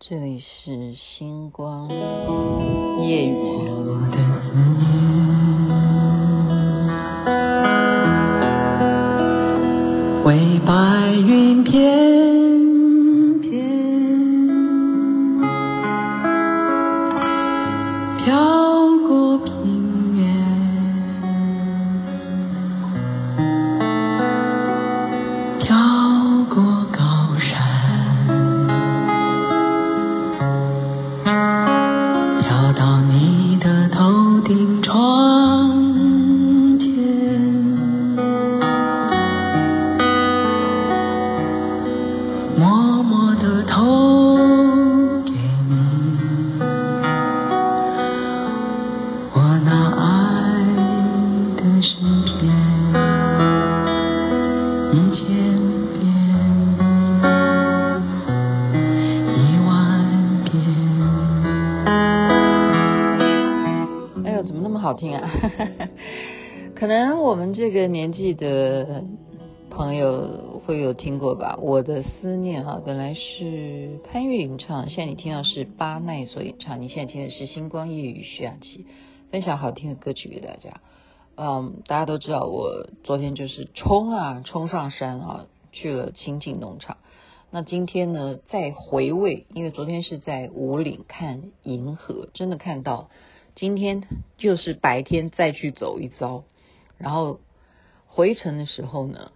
这里是星光夜雨。年纪的朋友会有听过吧？我的思念啊，本来是潘越云唱，现在你听到是巴奈所演唱。你现在听的是星光夜雨徐雅琪分享好听的歌曲给大家。嗯，大家都知道我昨天就是冲啊，冲上山啊，去了清境农场。那今天呢，再回味，因为昨天是在五岭看银河，真的看到。今天就是白天再去走一遭，然后回程的时候呢，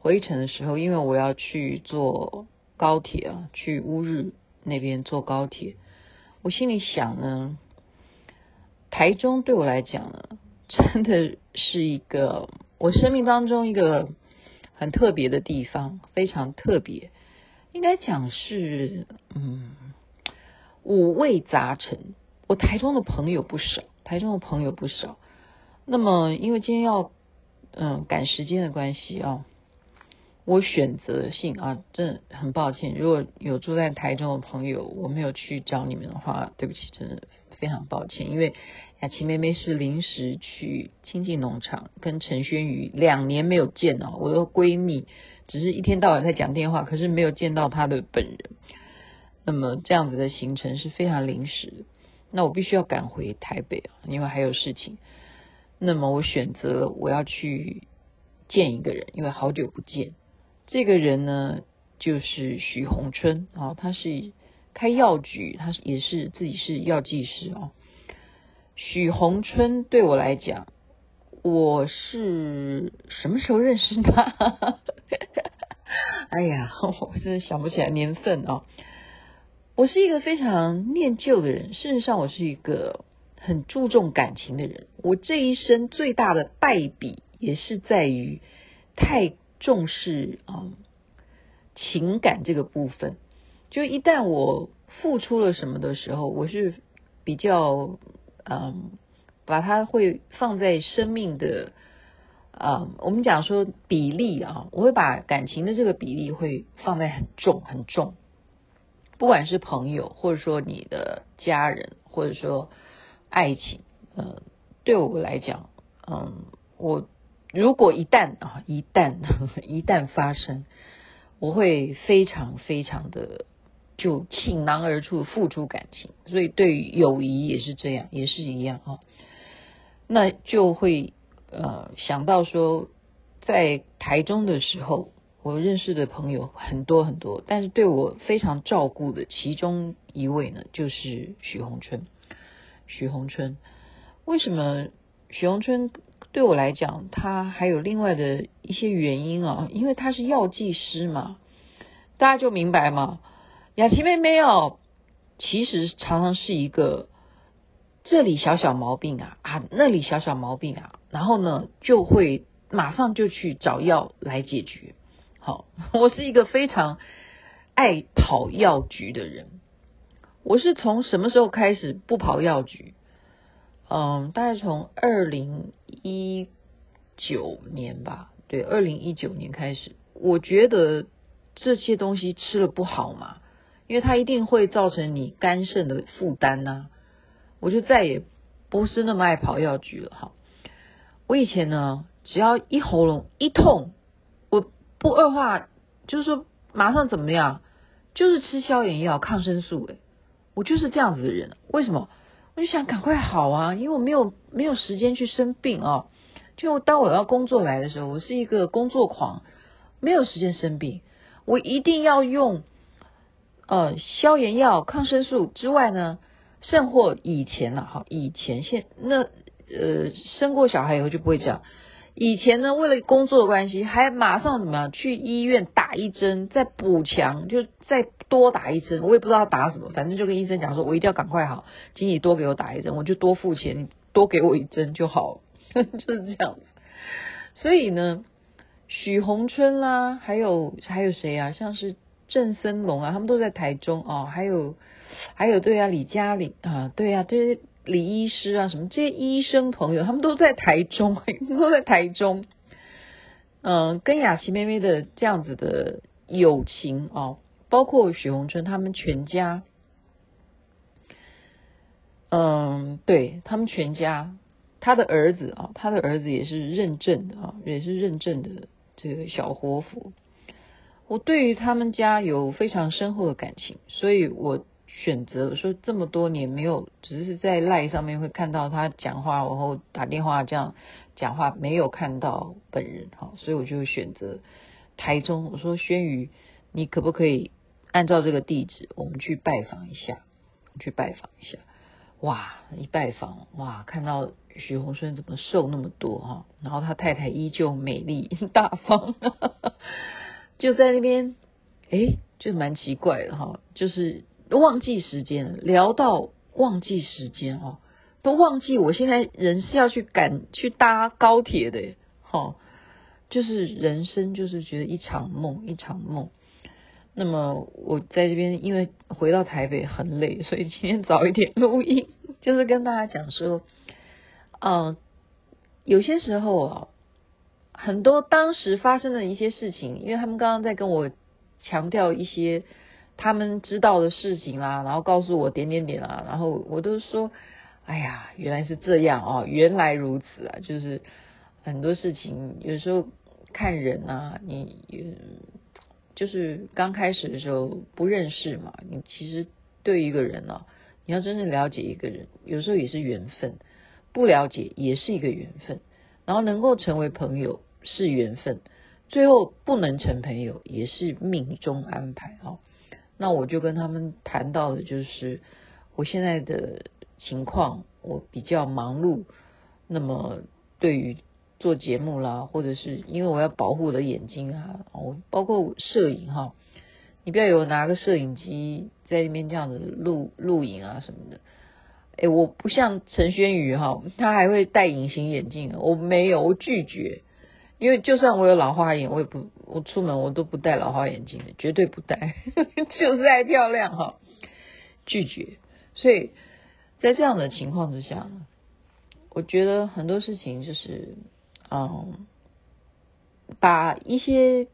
回程的时候，因为我要去坐高铁啊，去乌日那边坐高铁，我心里想呢，台中对我来讲呢，真的是一个我生命当中一个很特别的地方，非常特别，应该讲是嗯，五味杂陈。我台中的朋友不少，台中的朋友不少。那么，因为今天要嗯赶时间的关系啊，我选择性啊，真的很抱歉。如果有住在台中的朋友，我没有去找你们的话，对不起，真的非常抱歉。因为雅琪妹妹是临时去亲近农场跟陈轩瑜两年没有见哦，我的闺蜜，只是一天到晚在讲电话，可是没有见到她的本人。那么这样子的行程是非常临时。那我必须要赶回台北啊，因为还有事情。那么我选择我要去见一个人，因为好久不见。这个人呢，就是许红春啊，他是开药局，他也是自己是药剂师啊。许红春对我来讲，我是什么时候认识他？哎呀，我真的想不起来年份啊。我是一个非常念旧的人，事实上，我是一个很注重感情的人。我这一生最大的败笔，也是在于太重视啊、嗯、情感这个部分。就一旦我付出了什么的时候，我是比较嗯，把它会放在生命的啊、我们讲说比例啊，我会把感情的这个比例会放在很重很重。不管是朋友，或者说你的家人，或者说爱情，呃，对我来讲，嗯，我如果一旦啊，一旦 一旦发生，我会非常非常的就倾囊而出付出感情，所以对于友谊也是这样，也是一样啊。那就会呃想到说，在台中的时候。我认识的朋友很多很多，但是对我非常照顾的其中一位呢，就是许红春。许红春，为什么许红春对我来讲，他还有另外的一些原因啊？因为他是药剂师嘛，大家就明白吗？雅琪妹妹哦，其实常常是一个这里小小毛病啊啊，那里小小毛病啊，然后呢就会马上就去找药来解决。好，我是一个非常爱跑药局的人。我是从什么时候开始不跑药局？嗯，大概从二零一九年吧。对，二零一九年开始，我觉得这些东西吃了不好嘛，因为它一定会造成你肝肾的负担呐。我就再也不是那么爱跑药局了。哈，我以前呢，只要一喉咙一痛。我不二话，就是说马上怎么样，就是吃消炎药、抗生素，诶，我就是这样子的人。为什么？我就想赶快好啊，因为我没有没有时间去生病啊。就当我要工作来的时候，我是一个工作狂，没有时间生病，我一定要用呃消炎药、抗生素之外呢，甚或以前了、啊、哈，以前现那呃生过小孩以后就不会这样。以前呢，为了工作的关系，还马上怎么样去医院打一针，再补强，就再多打一针。我也不知道打什么，反正就跟医生讲说，我一定要赶快好，请你多给我打一针，我就多付钱，你多给我一针就好，就是这样。所以呢，许宏春啦，还有还有谁啊？像是郑森龙啊，他们都在台中哦。还有还有对啊，李嘉玲啊，对啊，对。李医师啊，什么这些医生朋友，他们都在台中，都在台中。嗯，跟雅琪妹妹的这样子的友情哦，包括许红春他们全家，嗯，对他们全家，他的儿子啊，他的儿子也是认证的啊，也是认证的这个小活佛。我对于他们家有非常深厚的感情，所以我。选择说这么多年没有，只是在赖上面会看到他讲话，然后打电话这样讲话，没有看到本人哈，所以我就选择台中。我说轩宇，你可不可以按照这个地址，我们去拜访一下，去拜访一下。哇，一拜访哇，看到许红春怎么瘦那么多哈，然后他太太依旧美丽大方，就在那边，诶，就蛮奇怪的哈，就是。忘记时间，聊到忘记时间哦，都忘记我现在人是要去赶去搭高铁的，哈，就是人生就是觉得一场梦一场梦。那么我在这边，因为回到台北很累，所以今天早一点录音，就是跟大家讲说，嗯，有些时候啊，很多当时发生的一些事情，因为他们刚刚在跟我强调一些。他们知道的事情啦，然后告诉我点点点啊，然后我都说，哎呀，原来是这样哦，原来如此啊，就是很多事情有时候看人啊，你就是刚开始的时候不认识嘛，你其实对一个人呢，你要真正了解一个人，有时候也是缘分，不了解也是一个缘分，然后能够成为朋友是缘分，最后不能成朋友也是命中安排哦。那我就跟他们谈到的就是我现在的情况，我比较忙碌。那么对于做节目啦，或者是因为我要保护我的眼睛啊，我包括摄影哈，你不要有拿个摄影机在那边这样子录录影啊什么的。诶，我不像陈轩宇哈，他还会戴隐形眼镜，我没有，我拒绝。因为就算我有老花眼，我也不，我出门我都不戴老花眼镜的，绝对不戴，就是爱漂亮哈，拒绝。所以在这样的情况之下，我觉得很多事情就是，嗯，把一些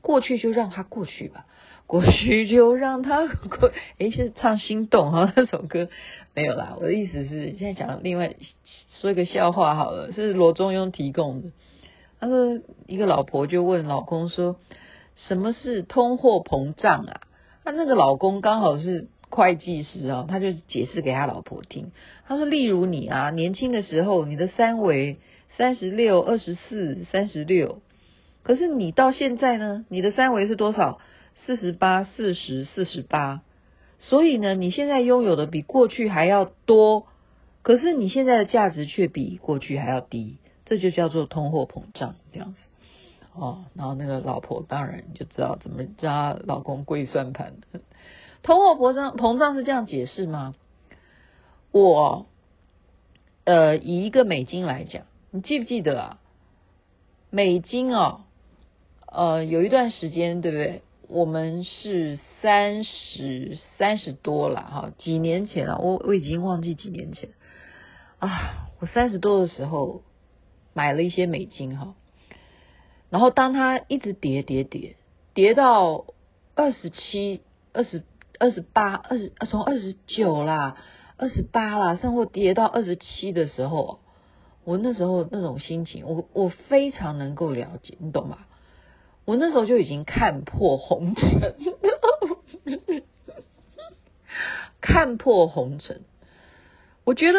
过去就让它过去吧，过去就让它过。诶，是唱心动哈那首歌没有啦，我的意思是现在讲另外说一个笑话好了，是罗中庸提供的。他说：“一个老婆就问老公说，什么是通货膨胀啊？他那个老公刚好是会计师啊，他就解释给他老婆听。他说：例如你啊，年轻的时候你的三围三十六、二十四、三十六，可是你到现在呢，你的三围是多少？四十八、四十、四十八。所以呢，你现在拥有的比过去还要多，可是你现在的价值却比过去还要低。”这就叫做通货膨胀这样子哦，然后那个老婆当然就知道怎么叫她老公跪算盘。通货膨胀膨胀是这样解释吗？我呃以一个美金来讲，你记不记得啊？美金哦，呃有一段时间对不对？我们是三十三十多了哈，几年前啊，我我已经忘记几年前啊，我三十多的时候。买了一些美金哈，然后当它一直跌跌跌跌到二十七、二十二十八、二十从二十九啦、二十八啦，甚至跌到二十七的时候，我那时候那种心情，我我非常能够了解，你懂吗？我那时候就已经看破红尘，看破红尘。我觉得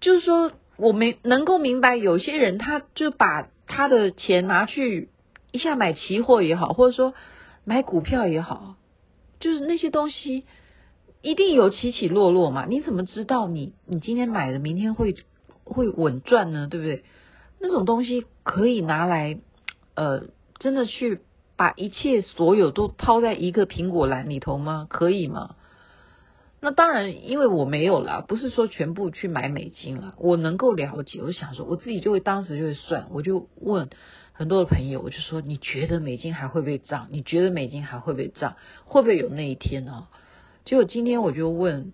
就是说，我没能够明白，有些人他就把他的钱拿去一下买期货也好，或者说买股票也好，就是那些东西一定有起起落落嘛。你怎么知道你你今天买的明天会会稳赚呢？对不对？那种东西可以拿来呃，真的去把一切所有都抛在一个苹果篮里头吗？可以吗？那当然，因为我没有啦，不是说全部去买美金啦。我能够了解，我想说，我自己就会当时就会算，我就问很多的朋友，我就说，你觉得美金还会不会涨？你觉得美金还会不会涨？会不会有那一天呢？结果今天我就问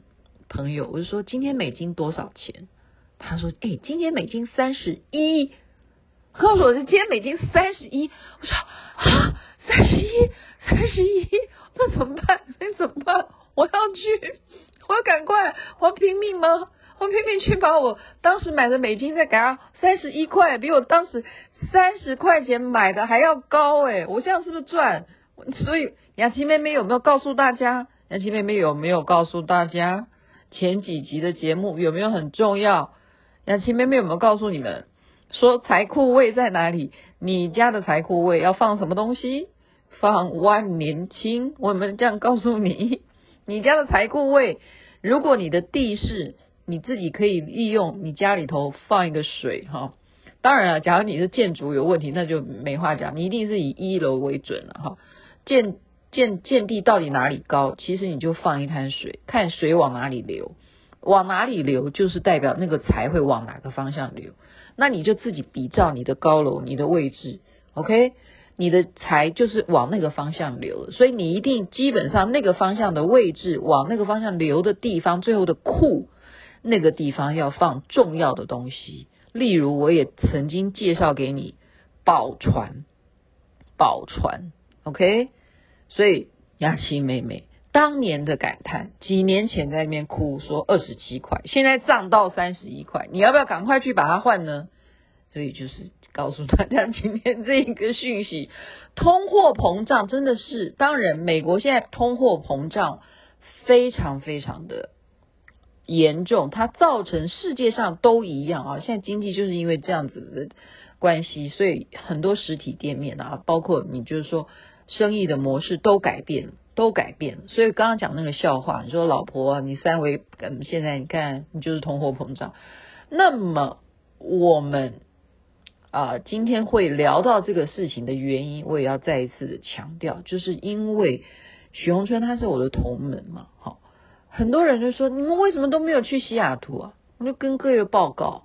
朋友，我就说，今天美金多少钱？他说，哎，今天美金三十一。告诉我，今天美金三十一。我说啊，三十一，三十一，那怎么办？那怎么办？我要去。我要赶快，我要拼命吗？我拼命去把我当时买的美金再给他三十一块，比我当时三十块钱买的还要高哎！我这样是不是赚？所以雅琪妹妹有没有告诉大家？雅琪妹妹有没有告诉大家前几集的节目有没有很重要？雅琪妹妹有没有告诉你们说财库位在哪里？你家的财库位要放什么东西？放万年青。我们这样告诉你。你家的财库位，如果你的地势你自己可以利用，你家里头放一个水哈。当然了，假如你的建筑有问题，那就没话讲，你一定是以一楼为准了哈。建建建地到底哪里高，其实你就放一滩水，看水往哪里流，往哪里流就是代表那个财会往哪个方向流。那你就自己比照你的高楼，你的位置，OK。你的财就是往那个方向流，所以你一定基本上那个方向的位置，往那个方向流的地方，最后的库那个地方要放重要的东西。例如，我也曾经介绍给你宝船，宝船，OK。所以雅琪妹妹当年的感叹，几年前在那边哭说二十七块，现在涨到三十一块，你要不要赶快去把它换呢？所以就是。告诉大家今天这一个讯息，通货膨胀真的是，当然美国现在通货膨胀非常非常的严重，它造成世界上都一样啊。现在经济就是因为这样子的关系，所以很多实体店面啊，包括你就是说生意的模式都改变，都改变。所以刚刚讲那个笑话，你说老婆，你三围，嗯，现在你看你就是通货膨胀，那么我们。啊、今天会聊到这个事情的原因，我也要再一次的强调，就是因为许宏春他是我的同门嘛，好，很多人就说你们为什么都没有去西雅图啊？我就跟各位报告，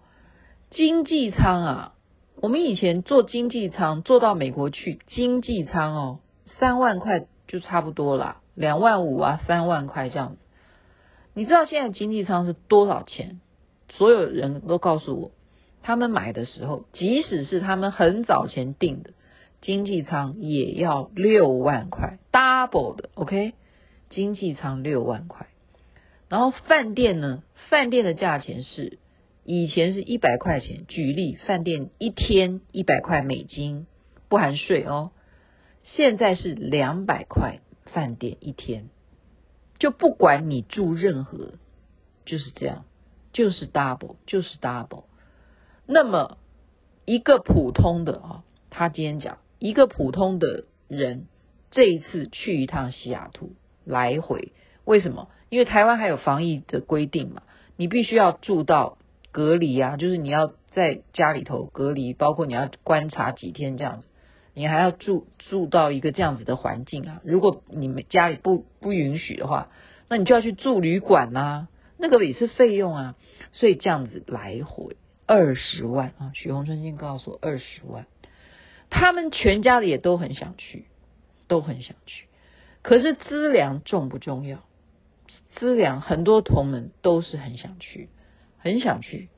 经济舱啊，我们以前坐经济舱坐到美国去，经济舱哦，三万块就差不多啦，两万五啊，三万块这样子。你知道现在经济舱是多少钱？所有人都告诉我。他们买的时候，即使是他们很早前订的经济舱，也要六万块，double 的，OK？经济舱六万块，然后饭店呢？饭店的价钱是以前是一百块钱，举例，饭店一天一百块美金，不含税哦。现在是两百块，饭店一天，就不管你住任何，就是这样，就是 double，就是 double。那么，一个普通的啊，他今天讲一个普通的人这一次去一趟西雅图来回，为什么？因为台湾还有防疫的规定嘛，你必须要住到隔离啊，就是你要在家里头隔离，包括你要观察几天这样子，你还要住住到一个这样子的环境啊。如果你们家里不不允许的话，那你就要去住旅馆啊，那个也是费用啊，所以这样子来回。二十万啊！许红春先告诉我二十万，他们全家的也都很想去，都很想去。可是资粮重不重要？资粮很多同门都是很想去，很想去。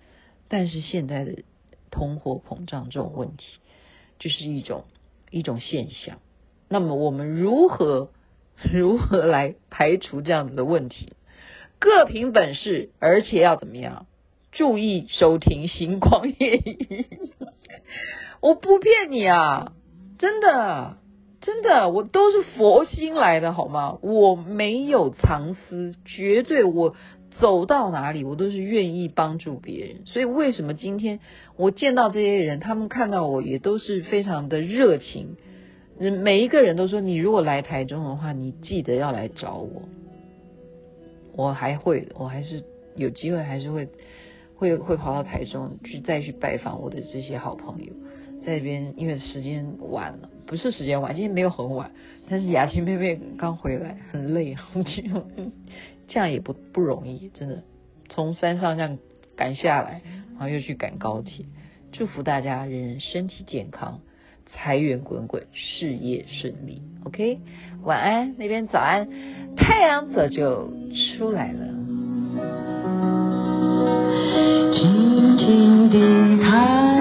但是现在的通货膨胀这种问题，就是一种一种现象。那么我们如何如何来排除这样子的问题？各凭本事，而且要怎么样？注意收听星光夜语，我不骗你啊，真的，真的，我都是佛心来的，好吗？我没有藏私，绝对我走到哪里，我都是愿意帮助别人。所以为什么今天我见到这些人，他们看到我也都是非常的热情。每一个人都说，你如果来台中的话，你记得要来找我。我还会，我还是有机会，还是会会会跑到台中去再去拜访我的这些好朋友。在这边，因为时间晚了，不是时间晚，今天没有很晚，但是雅琪妹妹刚回来，很累，这样也不不容易，真的，从山上这样赶下来，然后又去赶高铁，祝福大家人人身体健康，财源滚滚，事业顺利。OK，晚安，那边早安，太阳早就出来了。静静地看。